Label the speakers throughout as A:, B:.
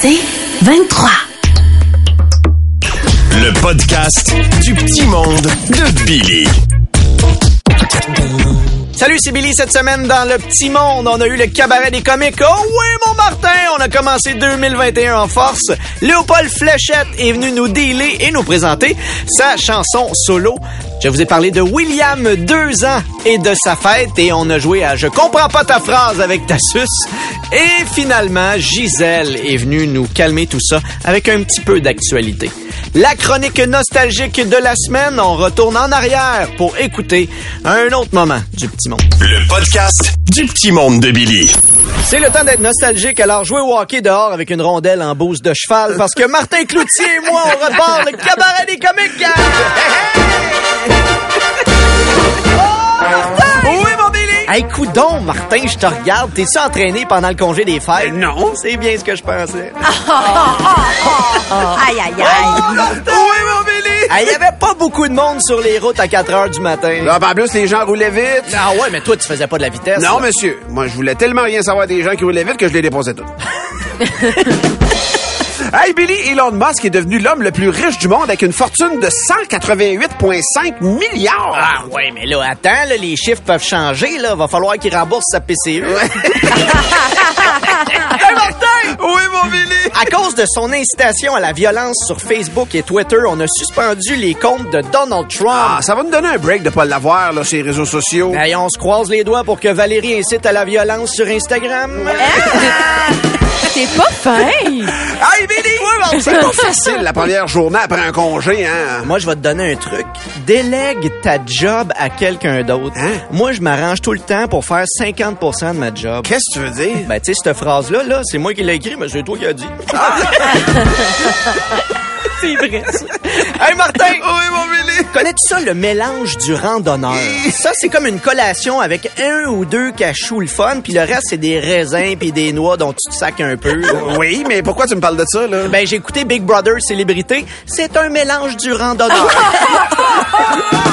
A: C'est 23.
B: Le podcast du petit monde de Billy.
C: Salut, c'est Billy. Cette semaine, dans le petit monde, on a eu le cabaret des comiques. Oh oui, mon Martin! On a commencé 2021 en force. Léopold Fléchette est venu nous dealer et nous présenter sa chanson solo. Je vous ai parlé de William, deux ans, et de sa fête, et on a joué à Je comprends pas ta phrase avec Tassus. Et finalement, Gisèle est venue nous calmer tout ça avec un petit peu d'actualité. La chronique nostalgique de la semaine, on retourne en arrière pour écouter un autre moment du petit monde.
B: Le podcast du petit monde de Billy.
C: C'est le temps d'être nostalgique, alors jouez au hockey dehors avec une rondelle en bouse de cheval parce que Martin Cloutier et moi, on repart le cabaret des comiques! Hey, coudon, Martin, je te regarde. T'es-tu entraîné pendant le congé des fêtes? Non. C'est bien ce que je pensais.
D: Aïe, aïe, aïe.
C: Oui, mon Billy! Il y avait pas beaucoup de monde sur les routes à 4 heures du matin.
E: Là, en plus, les gens roulaient vite.
C: Ah ouais, mais toi, tu faisais pas de la vitesse.
E: Non,
C: là.
E: monsieur. Moi, je voulais tellement rien savoir des gens qui roulaient vite que je les déposais tous. Hey Billy, Elon Musk est devenu l'homme le plus riche du monde avec une fortune de 188,5 milliards.
C: Ah ouais, mais là, attends, là, les chiffres peuvent changer, là. Va falloir qu'il rembourse sa PCE. hey, Martin!
E: Oui, mon Billy.
C: À cause de son incitation à la violence sur Facebook et Twitter, on a suspendu les comptes de Donald Trump.
E: Ah, ça va nous donner un break de pas l'avoir là, sur les réseaux sociaux.
C: Hey, on se croise les doigts pour que Valérie incite à la violence sur Instagram.
D: C'est pas fin.
E: Hey Billy! C'est pas facile la première journée après un congé, hein?
C: Moi, je vais te donner un truc. Délègue ta job à quelqu'un d'autre.
E: Hein?
C: Moi, je m'arrange tout le temps pour faire 50% de ma job.
E: Qu'est-ce que tu veux dire?
C: Ben, tu sais, cette phrase-là, là, c'est moi qui l'ai écrit, mais c'est toi qui l'as dit.
D: C'est vrai, ça.
C: hey, Martin!
E: Oui!
C: Connais-tu ça, le mélange du randonneur? Ça, c'est comme une collation avec un ou deux cachous le fun, puis le reste, c'est des raisins puis des noix dont tu te sacs un peu.
E: Oui, mais pourquoi tu me parles de ça, là?
C: Ben, j'ai écouté Big Brother Célébrité. C'est un mélange du randonneur.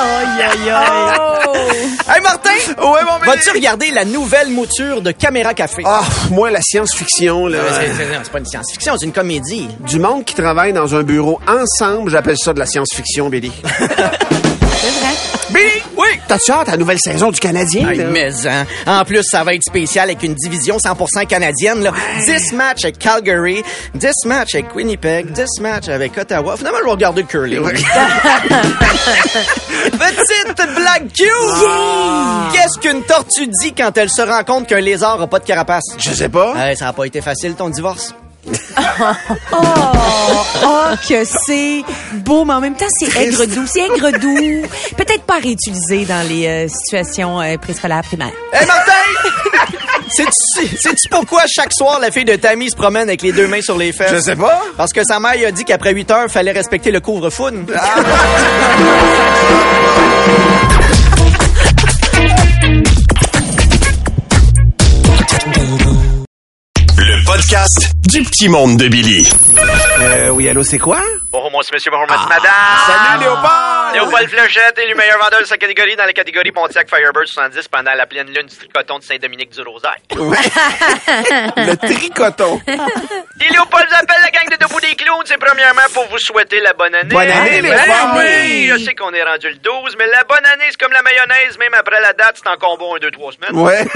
D: Aïe, aïe, aïe.
C: hey, Martin!
E: Ouais, mon!
C: Vas-tu regarder la nouvelle mouture de Caméra Café?
E: Ah, moi, la science-fiction, là.
C: C'est pas une science-fiction, c'est une comédie.
E: Du monde qui travaille dans un bureau ensemble, j'appelle ça de la science-fiction, Billy.
D: C'est vrai.
C: Billy! Oui!
E: T'as-tu hâte à la nouvelle saison du Canadien, là?
C: mais hein. En plus, ça va être spécial avec une division 100% canadienne. Là. 10 matchs avec Calgary, 10 matchs avec Winnipeg, 10 matchs avec Ottawa. Finalement, je vais regarder le curling. Petite blague cute! Qu'est-ce qu'une tortue dit quand elle se rend compte qu'un lézard a pas de carapace?
E: Je sais pas.
C: Hey, ça a pas été facile, ton divorce.
D: Oh, oh, que c'est beau, mais en même temps, c'est aigre doux. C'est aigre doux. Peut-être pas réutilisé dans les euh, situations euh, préscolaires primaires.
C: Hey, Martin! Sais-tu pourquoi chaque soir la fille de Tammy se promène avec les deux mains sur les fesses?
E: Je sais pas.
C: Parce que sa mère lui a dit qu'après 8 heures, fallait respecter le couvre-fou.
B: Le podcast du petit monde de Billy.
E: Euh, oui, allô, c'est quoi?
F: Bonjour, monsieur, monsieur, bonjour, monsieur, madame.
E: Salut, Léopold!
F: Léopold Flechette est le meilleur vendeur de sa catégorie dans la catégorie Pontiac Firebird 70 pendant la pleine lune du tricoton de Saint-Dominique du Rosaire.
E: Le tricoton.
F: Et Léopold vous appelle la gang de Debout des Clowns, c'est premièrement pour vous souhaiter la bonne année.
E: Bonne année,
F: Ben
E: Léopold.
F: oui, je sais qu'on est rendu le 12, mais la bonne année, c'est comme la mayonnaise, même après la date, c'est en combo 1, 2, 3 semaines.
E: Ouais.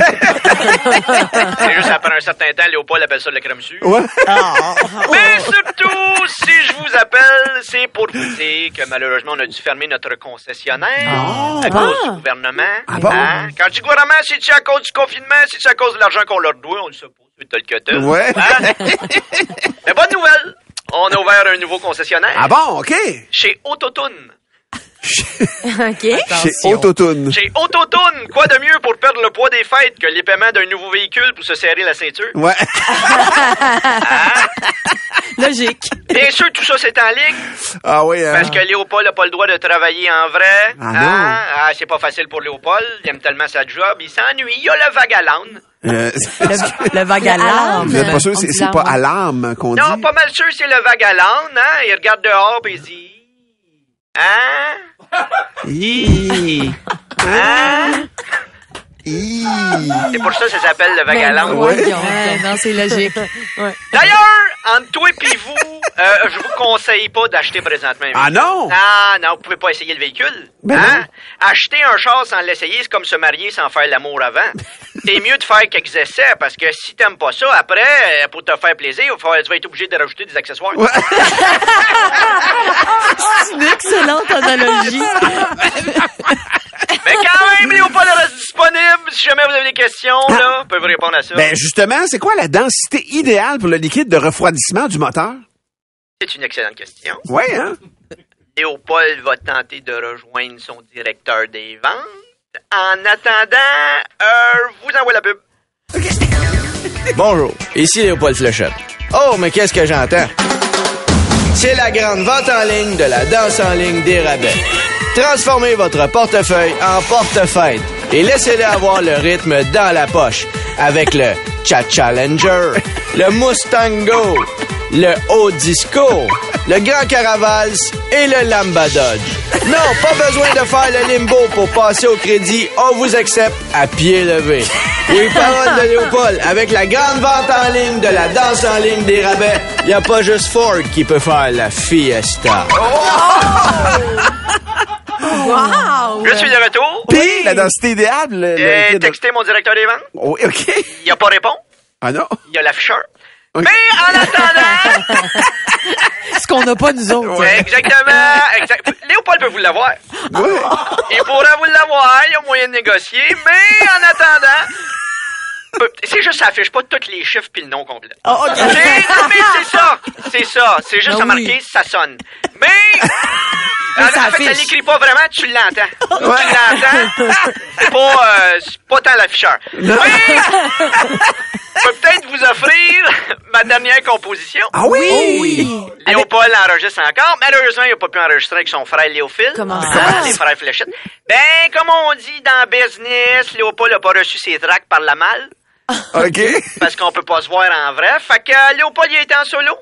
F: C'est juste après un certain temps, Léopold appelle ça le crème sucre.
E: ouais.
F: Mais surtout, si je vous appelle, c'est pour vous dire que malheureusement, on a dû fermer notre concessionnaire à cause du gouvernement.
E: Ah bon?
F: Hein? Quand je dis gouvernement, c'est-tu à cause du confinement? C'est-tu à cause de l'argent qu'on leur doit? On le sait pas. Tel que tel.
E: Ouais.
F: Hein? Mais bonne nouvelle! On a ouvert un nouveau concessionnaire
E: Ah bon, OK.
F: chez Autotune.
D: OK.
E: Chez Autotune.
F: Chez Autotune, quoi de mieux pour perdre le poids des fêtes que les paiements d'un nouveau véhicule pour se serrer la ceinture?
E: Ouais.
D: Logique.
F: Bien sûr, tout ça, c'est en ligne?
E: Ah oui, hein.
F: Parce que Léopold n'a pas le droit de travailler en vrai.
E: Ah non.
F: Hein? Ah, c'est pas facile pour Léopold. Il aime tellement sa job. Il s'ennuie. Il a le vague à l'âne.
E: Euh,
D: Le, le vague à l'âme.
E: Vous êtes pas sûr, c'est pas l'âme qu'on dit?
F: Non, pas mal sûr, c'est le vague à l'âne. Hein? Il regarde dehors et il dit... Hein? Hein?
C: C'est pour ça que ça s'appelle le
D: Ben,
C: vagaland.
D: voyons. Ouais, non, c'est logique. Ouais.
C: D'ailleurs, entre toi et vous, euh, je vous conseille pas d'acheter présentement.
E: Ah non?
C: Ah non, vous pouvez pas essayer le véhicule.
E: Ben
C: hein? Acheter un char sans l'essayer, c'est comme se marier sans faire l'amour avant. C'est mieux de faire quelques essais parce que si t'aimes pas ça, après, euh, pour te faire plaisir, tu vas être obligé de rajouter des accessoires.
D: C'est une excellente analogie.
C: Mais quand même, Léopold reste disponible. Si jamais vous avez des questions, là, vous pouvez répondre à ça.
E: Ben justement, c'est quoi la densité idéale pour le liquide de refroidissement du moteur?
C: C'est une excellente question.
E: Ouais, hein?
C: Léopold va tenter de rejoindre son directeur des ventes. En attendant, euh, je vous envoie la pub.
G: Bonjour, ici Léopold Fléchette. Oh, mais qu'est-ce que j'entends? C'est la grande vente en ligne de la danse en ligne des rabais. Transformez votre portefeuille en portefeuille et laissez-le avoir le rythme dans la poche avec le Cha Challenger, le Mustango, le Haut Disco, le Grand Caravals et le Lamba Dodge. Non, pas besoin de faire le limbo pour passer au crédit. On vous accepte à pied levé. Oui, parole de Léopold. Avec la grande vente en ligne de la danse en ligne des rabais, il n'y a pas juste Ford qui peut faire la fiesta.
D: Wow!
C: Je suis de retour.
E: Puis, la densité idéale, de-
C: textez mon directeur des ventes.
E: Oh, OK.
C: Il a pas répondu.
E: Ah non?
C: Il y a l'afficheur. Mais en attendant,
D: Ce qu'on n'a pas, nous autres.
C: ouais, exactement, exact. Léopold peut vous l'avoir.
E: Ouais.
C: Il pourra vous l'avoir, il y a moyen de négocier, mais en attendant, peu- c'est juste, ça affiche pas tous les chiffres puis le nom complet.
D: Oh,
C: non, mais c'est ça, c'est ça, c'est juste
D: Ah
C: à marquer,
D: oui.
C: ça sonne. Mais, en
D: ça
C: fait, ça l'écrit pas vraiment, tu l'entends. Tu l'entends, c'est pas, euh, c'est pas tant l'afficheur. Mais, je peux peut-être vous offrir ma dernière composition.
E: Ah oui?
D: Oh oui.
C: Léopold enregistre encore. Malheureusement, il n'a pas pu enregistrer avec son frère Léophile.
D: Comment
C: Ah,
D: ça?
C: Les frères Fléchette. Ben, comme on dit dans business, Léopold n'a pas reçu ses tracts par la malle.
E: OK.
C: Parce qu'on peut pas se voir en vrai. Fait que euh, Léopold, il a été en solo.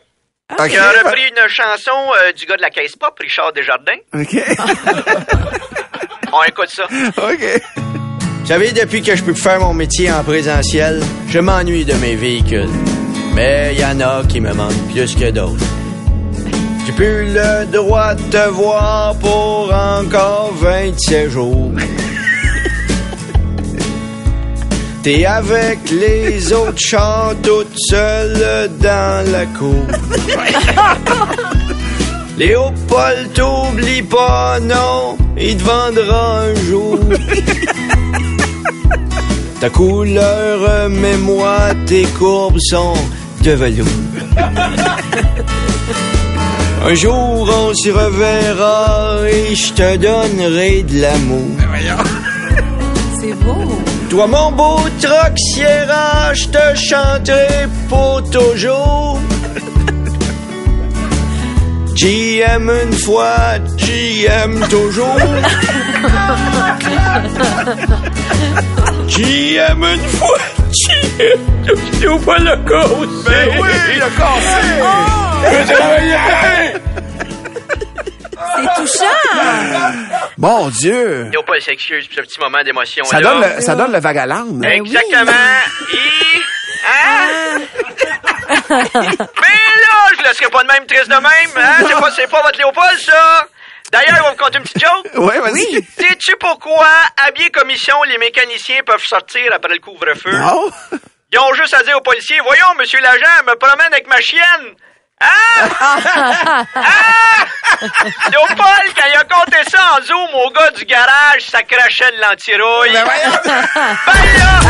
E: OK.
C: Il a repris une chanson euh, du gars de la caisse pop, Richard Desjardins.
E: OK.
C: On écoute ça.
E: OK.
G: Vous savez, depuis que je peux faire mon métier en présentiel, je m'ennuie de mes véhicules. Mais il y en a qui me manquent plus que d'autres. J'ai plus le droit de te voir pour encore 27 jours. T'es avec les autres chats toute seule dans la cour. Léopold, t'oublie pas, non, il te vendra un jour. Ta couleur, moi tes courbes sont de velours. Un jour, on se reverra et je te donnerai de l'amour.
D: C'est beau.
G: Toi, mon beau troc Sierra, je te chanterai pour toujours. J'y aime une fois, j'y aime toujours. J'y aime une fois, j'y aime toujours pas le cause.
E: Ben oui, il a cassé.
D: C'est touchant.
E: Mon Dieu.
C: Léopold s'excuse pour ce petit moment d'émotion.
E: Ça
C: là.
E: donne le, ça donne le vagaland.
D: Ben.
C: Exactement. Et... Hein? Mais là, je laisserai pas de même triste de même. Hein? C'est pas, c'est pas votre Léopold, ça. D'ailleurs, vais vous conter une petite joke.
E: Ouais, vas-y.
C: Sais-tu pourquoi, habillés commission, les mécaniciens peuvent sortir après le couvre-feu?
E: Non?
C: Ils ont juste à dire aux policiers, voyons, monsieur l'agent, me promène avec ma chienne. Hein? ah! Léopold, quand il a compté ça en zoom au gars du garage, ça crachait de l'antirouille.
E: Ben voyons.
C: Ben là!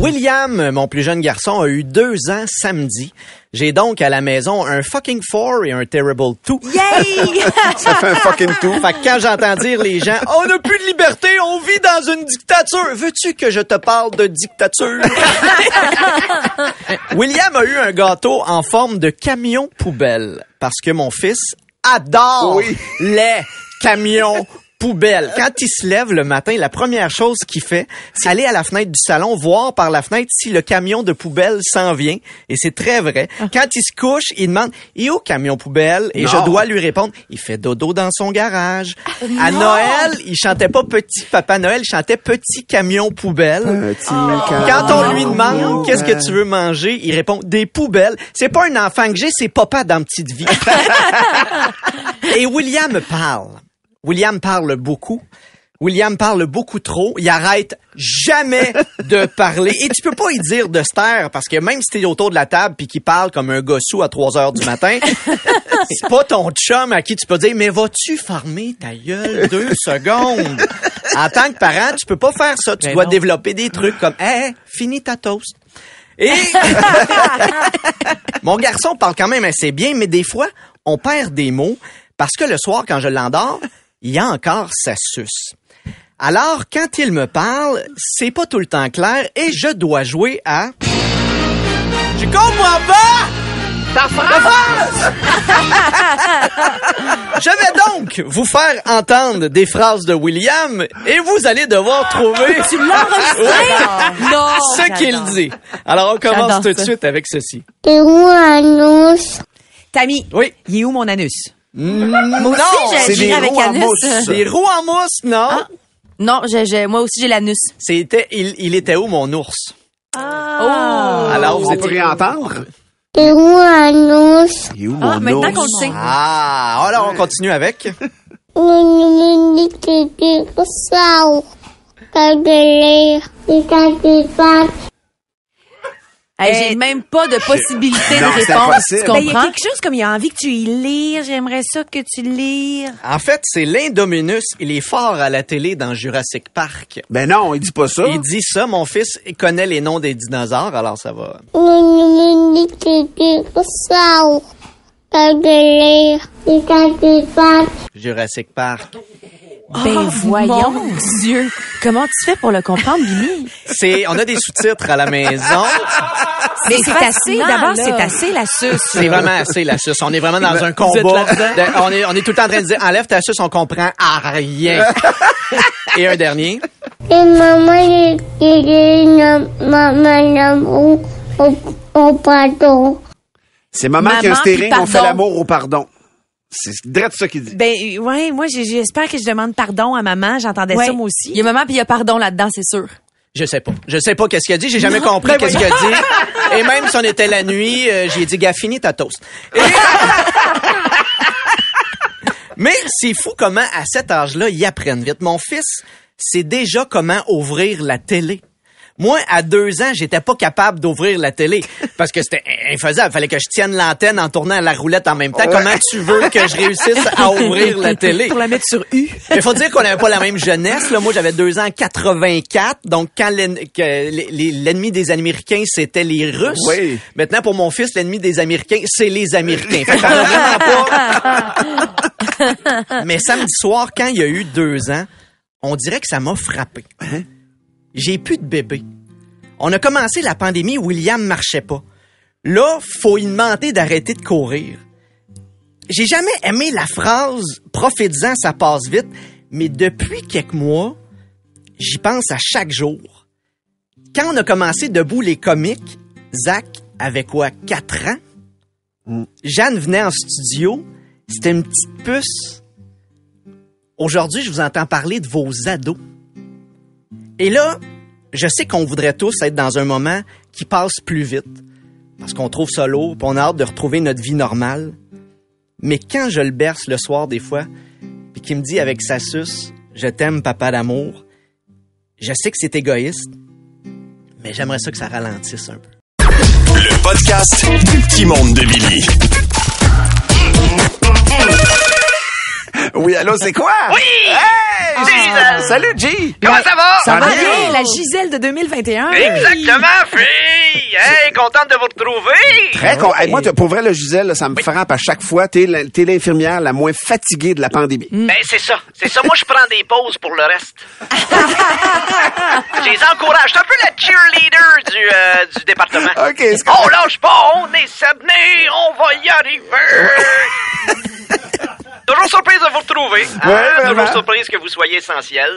G: William, mon plus jeune garçon, a eu deux ans samedi. J'ai donc à la maison un fucking four et un terrible two.
D: Yay!
E: Ça fait un fucking tout.
G: Fait que quand j'entends dire les gens, on n'a plus de liberté, on vit dans une dictature. Veux-tu que je te parle de dictature? William a eu un gâteau en forme de camion poubelle parce que mon fils adore
E: Oui.
G: les camions
C: poubelle. Quand il se lève le matin, la première chose qu'il fait, c'est aller à la fenêtre du salon, voir par la fenêtre si le camion de poubelle s'en vient. Et c'est très vrai. Quand il se couche, il demande, et au camion poubelle? Et je dois lui répondre, il fait dodo dans son garage. À Noël, il chantait pas petit Papa Noël, il chantait petit camion poubelle.
E: Petit
C: Quand on lui demande qu'est-ce que tu veux manger, il répond des poubelles. C'est pas un enfant que j'ai, c'est papa dans Petite Vie. Et William parle. William parle beaucoup. William parle beaucoup trop. Il arrête jamais de parler. Et tu peux pas y dire de se taire parce que même si t'es autour de la table puis qu'il parle comme un gossou à 3 heures du matin, c'est pas ton chum à qui tu peux dire, mais vas-tu farmer ta gueule deux secondes? En tant que parent, tu peux pas faire ça. Tu
D: Ben
C: dois
D: non.
C: développer des trucs comme, hey, finis ta toast. Et mon garçon parle quand même assez bien, mais des fois, on perd des mots parce que le soir, quand je l'endors, il y a encore sa suce. Alors, quand il me parle, c'est pas tout le temps clair et je dois jouer à... Je comprends pas! Ta phrase! je vais donc vous faire entendre des phrases de William et vous allez devoir trouver
D: Tu l'as enregistré? Non.
C: ce qu'il dit. Alors, on commence tout de suite avec ceci.
H: Et annonce.
D: Tammy,
C: Oui.
D: il est où mon anus?
C: Moi
I: aussi, j'ai-
E: des
I: avec
E: roues en
I: Anus.
E: mousse.
C: Des roues en mousse, non?
I: Ah. Non, j'ai, j'ai- moi aussi j'ai l'anus.
C: C'était, il, il était où mon ours?
D: Ah.
C: Alors, vous
E: On peut
C: étiez...
E: réentendre?
H: Et moi, annonce.
E: Il est où
I: Ah,
E: mon
I: maintenant
E: ours?
I: qu'on le sait.
C: Ah, alors on continue avec.
H: On dit que tu ça. Quand de l'air. Et quand tu parles.
I: Hey, j'ai même pas de possibilité
E: Non,
I: de
E: c'est
I: réponse. Tu
D: Ben, il y a
I: comprends?
D: quelque chose comme il a envie que tu y lires. J'aimerais ça que tu lires.
C: En fait, c'est l'Indominus. Il est fort à la télé dans Jurassic Park.
E: Ben non, il dit pas ça.
C: Il dit ça, mon fils il connaît les noms des dinosaures, alors ça va. Jurassic Park.
D: Ben voyons.
I: Mon Dieu. Comment tu fais pour le comprendre, Billy?
C: C'est, on a des sous-titres à la maison.
D: Mais c'est assez. D'abord, c'est assez la suce.
C: C'est vraiment assez la suce. On est vraiment dans un combat. de- on est, on est tout le temps en train de dire, enlève ta suce, on comprend à rien. Et un dernier.
H: Et maman, il l'amour. Au, au pardon.
E: C'est maman, qui a un on fait l'amour au pardon. C'est direct ça qu'il dit.
D: Ben ouais, moi j'espère que je demande pardon à maman. J'entendais
I: Ouais.
D: ça moi aussi.
I: Il y a maman puis il y a pardon là-dedans, c'est sûr.
C: Je sais pas. Je sais pas qu'est-ce qu'il a dit. J'ai jamais compris qu'est-ce qu'il a dit. Et même si on était la nuit, euh, j'ai dit, gars, finis ta toast. Et- Mais c'est fou comment, à cet âge-là, ils apprennent vite. Mon fils sait déjà comment ouvrir la télé. Moi, à deux ans, j'étais pas capable d'ouvrir la télé parce que c'était infaisable. Fallait que je tienne l'antenne en tournant la roulette en même temps. Comment tu veux que je réussisse à ouvrir la télé?
D: Pour la mettre sur U.
C: Il faut dire qu'on n'avait pas la même jeunesse. Là. Moi, j'avais deux ans en 84. Donc, quand l'ennemi des Américains, c'était les Russes.
E: Oui.
C: Maintenant, pour mon fils, l'ennemi des Américains, c'est les Américains. Fait pas... Mais samedi soir, quand il y a eu deux ans, on dirait que ça m'a frappé. J'ai plus de bébé. On a commencé la pandémie, William marchait pas. Là, faut lui demander d'arrêter de courir. J'ai jamais aimé la phrase profites-en, ça passe vite, mais depuis quelques mois, j'y pense à chaque jour. Quand on a commencé debout les comiques, Zach avait quoi, 4 ans? Jeanne venait en studio, c'était une petite puce. Aujourd'hui, je vous entends parler de vos ados. Et là, je sais qu'on voudrait tous être dans un moment qui passe plus vite, parce qu'on trouve ça lourd, puis on a hâte de retrouver notre vie normale. Mais quand je le berce le soir des fois, puis qu'il me dit avec sa suce, je t'aime papa d'amour, je sais que c'est égoïste, mais j'aimerais ça que ça ralentisse un peu.
B: Le podcast du petit monde de Billy.
E: Oui, allô, c'est quoi?
J: Oui!
E: Hey!
J: Gisèle!
E: Salut, G!
J: Comment ça va?
D: Ça va
E: bien?
D: la Gisèle de 2021.
J: Exactement, fille! Hey, contente de vous retrouver!
E: Très con. Hey, moi, pour vrai, le Gisèle, ça me frappe à chaque fois. T'es l'infirmière la moins fatiguée de la pandémie.
J: Ben, c'est ça. C'est ça. Moi, je prends des pauses pour le reste. Je les encourage. C'est un peu la cheerleader du, euh, du département.
E: OK, c'est
J: On lâche pas, on est sabné, on va y arriver.
C: Toujours surprise de vous retrouver. hein?
E: Ouais,
C: Toujours surprise que vous soyez essentiel.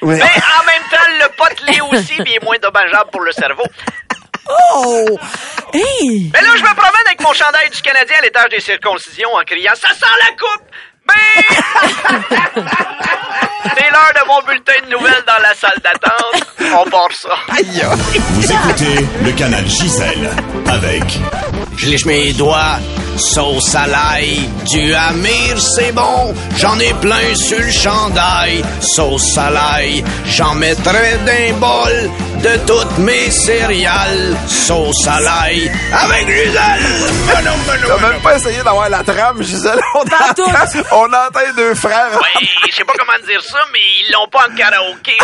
E: Ouais.
C: Mais en même temps, le pot l'est aussi, bien moins dommageable pour le cerveau.
D: Oh! Hey!
C: Mais là, je me promène avec mon chandail du Canadien à l'étage des circoncisions en criant « Ça sent la coupe! » Ben! C'est l'heure de mon bulletin de nouvelles dans la salle d'attente. On part ça.
B: Vous écoutez le canal Gisèle avec
G: Je lèche mes doigts, sauce à l'ail, du Amir, c'est bon. J'en ai plein sur le chandail, sauce à l'ail. J'en mettrai d'un bol de toutes mes céréales, sauce à l'ail, avec Gisèle.
E: T'as même pas essayé d'avoir la trame, Gisèle. On
D: Partout.
E: entend, on entend deux frères.
C: Oui, je sais pas comment dire ça, mais ils l'ont pas en karaoké.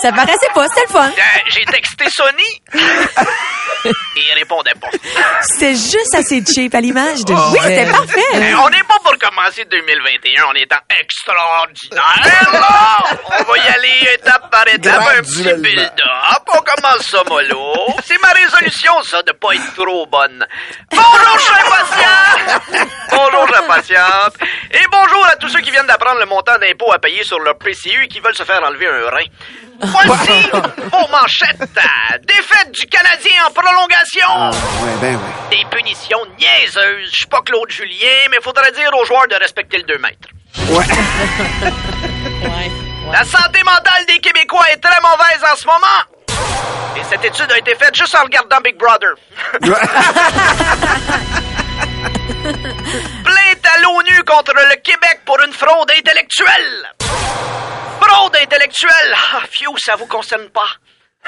K: Ça paraissait pas, c'était le fun.
C: Euh, J'ai texté Sony. Et il répondait pas.
D: C'était juste assez cheap à l'image de
K: Oui,
D: Gisèle.
K: c'était parfait.
C: On n'est pas pour commencer 2021 en étant extraordinaire. là. On va y aller étape par étape, un petit build-up. On commence ça mollo. C'est ma résolution, ça, de pas être trop bonne. Bonjour, chers patients! Bonjour, chers patientes. Et bonjour à tous ceux qui viennent d'apprendre le montant d'impôt à payer sur leur PCU et qui veulent se faire enlever un rein. Voici vos manchettes. Défaite du Canadien en prolongation.
E: Ah, ouais, ben ouais.
C: Des punitions niaiseuses. Je suis pas Claude Julien, mais faudrait dire aux joueurs de respecter le 2 mètres.
E: Ouais.
C: La santé mentale des Québécois est très mauvaise en ce moment. Et cette étude a été faite juste en regardant Big Brother. Plainte à l'ONU contre le Québec pour une fraude intellectuelle. Fraude intellectuelle. Ah, fiou, ça vous concerne pas.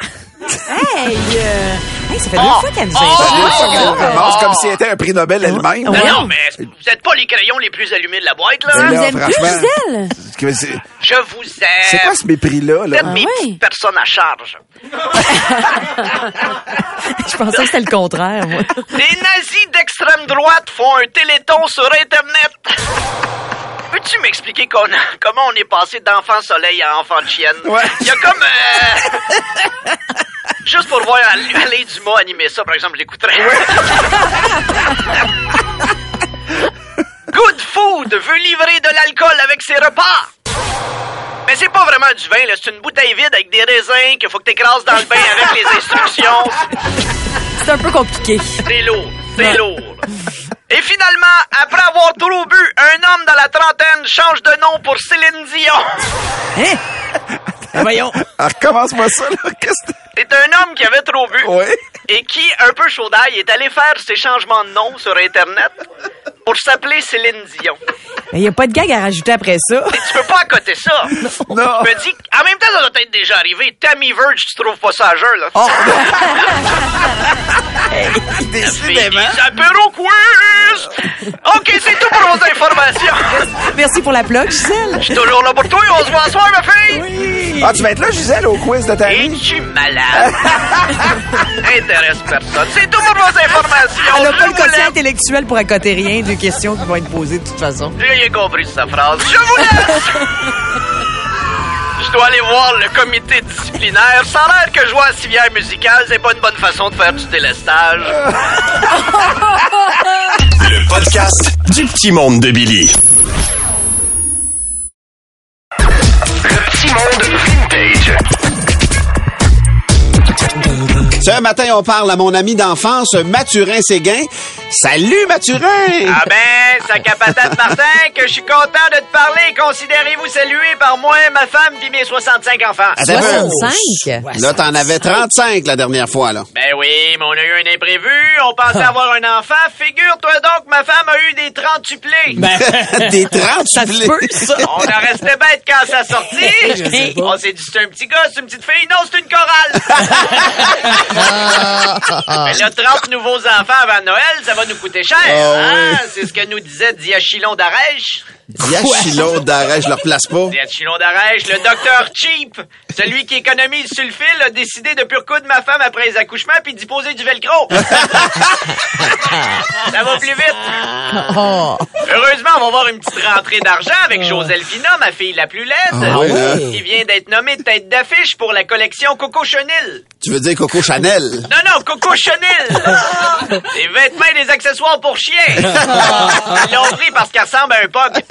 D: Hey, euh, hey, ça fait deux
C: Oh.
D: fois qu'elle nous
C: Oh.
D: invite.
E: Elle ramasse comme si elle était un prix Nobel elle-même.
C: Non,
D: Ouais.
C: non, mais vous êtes pas les crayons les plus allumés de la boîte, là.
K: Tu
E: là,
K: nous aimes plus,
E: franchement.
K: Gisèle?
E: Que c'est-
C: Je vous aime.
E: C'est quoi ce mépris-là?
C: Vous êtes
E: Là?
C: mes
K: ouais.
C: petites personnes à charge.
D: Je pensais que c'était le contraire, moi.
C: Les nazis d'extrême droite font un téléthon sur Internet. Peux-tu m'expliquer qu'on- comment on est passé d'enfant soleil à enfant de chienne?
E: Ouais.
C: Il y a comme... euh, Juste pour voir Al- Alain Dumas animer ça, par exemple, j'écouterais. Good Food veut livrer de l'alcool avec ses repas. Mais c'est pas vraiment du vin, là. C'est une bouteille vide avec des raisins qu'il faut que t'écrases dans le bain avec les instructions.
K: C'est un peu compliqué.
C: C'est lourd, c'est lourd. Et finalement, après avoir trop bu, un homme dans la trentaine change de nom pour Céline Dion.
D: Hein? Ben voyons.
E: Ah, Recommence-moi ça, là. Qu'est-ce que
C: C'est un homme qui avait trop bu
E: Ouais.
C: et qui, un peu chaud d'ail, est allé faire ses changements de nom sur Internet pour s'appeler Céline Dion.
D: Il n'y a pas de gag à rajouter après ça.
C: Et tu peux pas accoter ça.
E: Non.
C: Je me dis, en même temps, ça doit être déjà arrivé. Tammy Verge, tu trouves pas ça à jeun, là?
E: Oh, décidément.
C: apéro quiz! OK, c'est tout pour vos informations.
D: Merci pour la plug, Gisèle.
C: Je suis toujours là pour toi on se voit ce soir, ma fille!
E: Ah, tu vas être là, Gisèle, au quiz de ta vie?
C: Es-tu malade? Intéresse personne. C'est tout pour vos informations.
D: Elle n'a pas le quotient intellectuel pour accoter rien de questions qui vont être posées de toute façon.
C: J'ai rien compris de sa phrase. Je vous laisse! Je dois aller voir le comité disciplinaire. Ça a l'air que jouer à civière musicale, c'est pas une bonne façon de faire du délestage.
B: le podcast du petit monde de Billy.
E: Ce matin, on parle à mon ami d'enfance, Mathurin Séguin. Salut, Mathurin!
C: Ah ben, sac à patate Martin, que je suis content de te parler. Considérez-vous salué par moi, ma femme puis mes 65 enfants.
E: Attends un peu.
D: 65?
E: Là, t'en avais 35 la dernière fois, là.
C: Ben oui, mais on a eu un imprévu. On pensait avoir un enfant. Figure-toi donc, ma femme a eu des 30 tuplés.
E: Des 30
D: Ça se peut, ça.
C: On en restait bête quand ça sortit. On s'est dit, c'est un petit gars, c'est une petite fille. Non, c'est une chorale. Mais là, 30 nouveaux enfants avant Noël, ça va nous coûter cher. hein? C'est ce que nous disait Diachilon d'Arèche.
E: Diachylon d'arrêt, je le replace pas.
C: Diachylon d'Arèche, le docteur Cheap, celui qui économise sur le fil, a décidé de pure de ma femme après les accouchements puis d'y poser du velcro. Ça va plus vite.
D: Oh.
C: Heureusement, on va voir une petite rentrée d'argent avec Joselphina, ma fille la plus laide,
E: Ah oui, hein?
C: qui vient d'être nommée tête d'affiche pour la collection Coco Chanel.
E: Tu veux dire Coco Chanel?
C: Non, non, Coco Chanel! Des vêtements et des accessoires pour chiens! Ils l'ont pris parce qu'elle ressemble à un pug.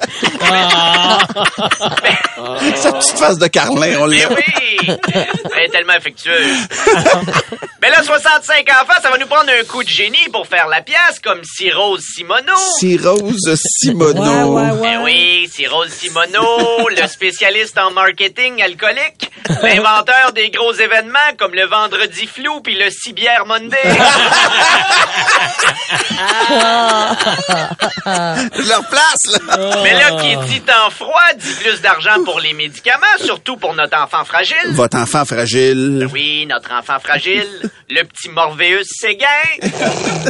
E: Sa petite face de Carlin, on
C: Mais
E: l'a.
C: oui! Elle est tellement affectueuse. Mais là, 65 enfants, ça va nous prendre un coup de génie pour faire la pièce, comme Cyrose Simoneau.
E: Rose Simoneau.
D: Ouais, ouais, ouais.
C: Ben oui, Cyrose Simoneau, le spécialiste en marketing alcoolique, l'inventeur des gros événements comme le Vendredi Flou puis le Cibière Monday.
E: Leur place, là.
C: Mais là, qui dit temps froid, dit plus d'argent pour les médicaments, surtout pour notre enfant fragile.
E: Votre enfant fragile.
C: Oui, notre enfant fragile, le petit Morvéus Séguin,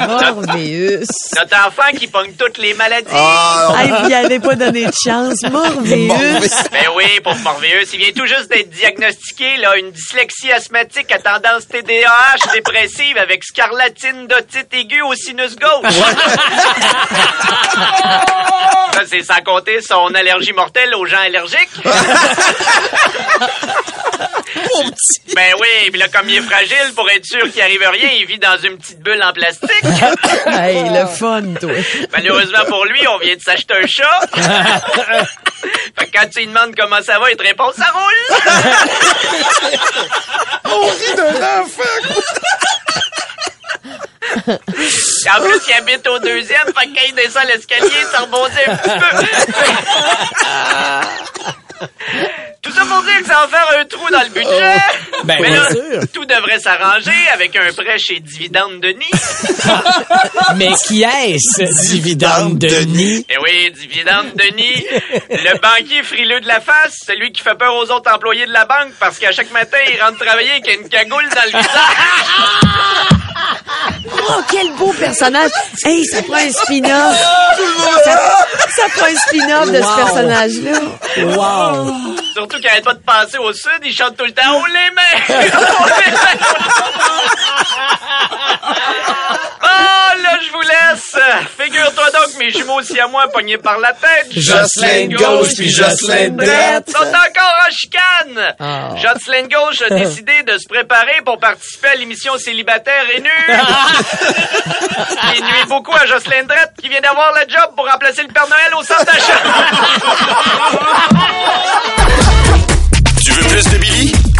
D: Morvéus.
C: notre enfant qui pogne toutes les maladies.
E: Ah,
D: Hey, vous y avez pas donné de chance. Morvéus.
C: Ben oui, pauvre Morvéus, il vient tout juste d'être diagnostiqué, là, une dyslexie asthmatique à tendance TDAH dépressive avec scarlatine d'otite aiguë au sinus gauche. Ça, c'est sans compter son allergie mortelle aux gens allergiques. Ben oui, puis là, comme il est fragile, pour être sûr qu'il arrive rien, il vit dans une petite bulle en plastique.
D: Hey, le fun, toi.
C: Malheureusement pour lui, on vient de s'acheter un chat. fait que quand tu lui demandes comment ça va, il te répond ça roule.
E: On rit d'un enfant.
C: En plus, il habite au deuxième, fait que quand il descend l'escalier, ça rebondit un petit peu. Tout ça pour dire que ça va faire un trou dans le budget.
I: Ben,
C: Mais là,
I: sûr.
C: tout devrait s'arranger avec un prêt chez Dividende Denis.
I: Mais qui est-ce, Dividende Denis?
C: Eh oui, Dividende Denis, le banquier frileux de la face, celui qui fait peur aux autres employés de la banque parce qu'à chaque matin, il rentre travailler avec une cagoule dans le visage.
D: Oh, quel beau personnage. Hey, ça prend un spin-off. Ça, ça prend un spin-off de ce personnage-là.
I: Wow!
C: Surtout qu'il arrête pas de passer au sud, il chante tout le temps « Haut les mains! Haut les mains! » Oh, là, je vous laisse. Figure-toi donc mes jumeaux aussi à moi pognés par la tête.
I: Jocelyne gauche puis Jocelyne droite.
C: sont encore en chicane.
D: Ah.
C: Jocelyne Gauche a décidé de se préparer pour participer à l'émission Célibataire et nu. Il nuit beaucoup à Jocelyne Drette qui vient d'avoir le job pour remplacer le Père Noël au centre d'achat.
B: Tu veux plus de Billy?